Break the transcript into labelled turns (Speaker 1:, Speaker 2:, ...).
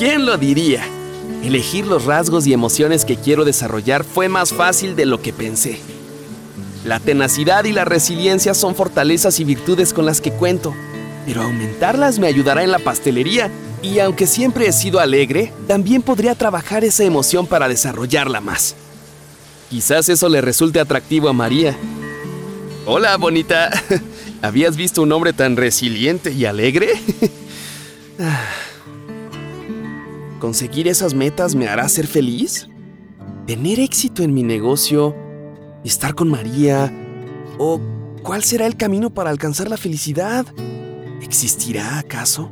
Speaker 1: ¿Quién lo diría? Elegir los rasgos y emociones que quiero desarrollar fue más fácil de lo que pensé. La tenacidad y la resiliencia son fortalezas y virtudes con las que cuento, pero aumentarlas me ayudará en la pastelería y aunque siempre he sido alegre, también podría trabajar esa emoción para desarrollarla más. Quizás eso le resulte atractivo a María. Hola, bonita. ¿Habías visto un hombre tan resiliente y alegre? ¿Conseguir esas metas me hará ser feliz? ¿Tener éxito en mi negocio? ¿Estar con María? ¿O cuál será el camino para alcanzar la felicidad? ¿Existirá acaso?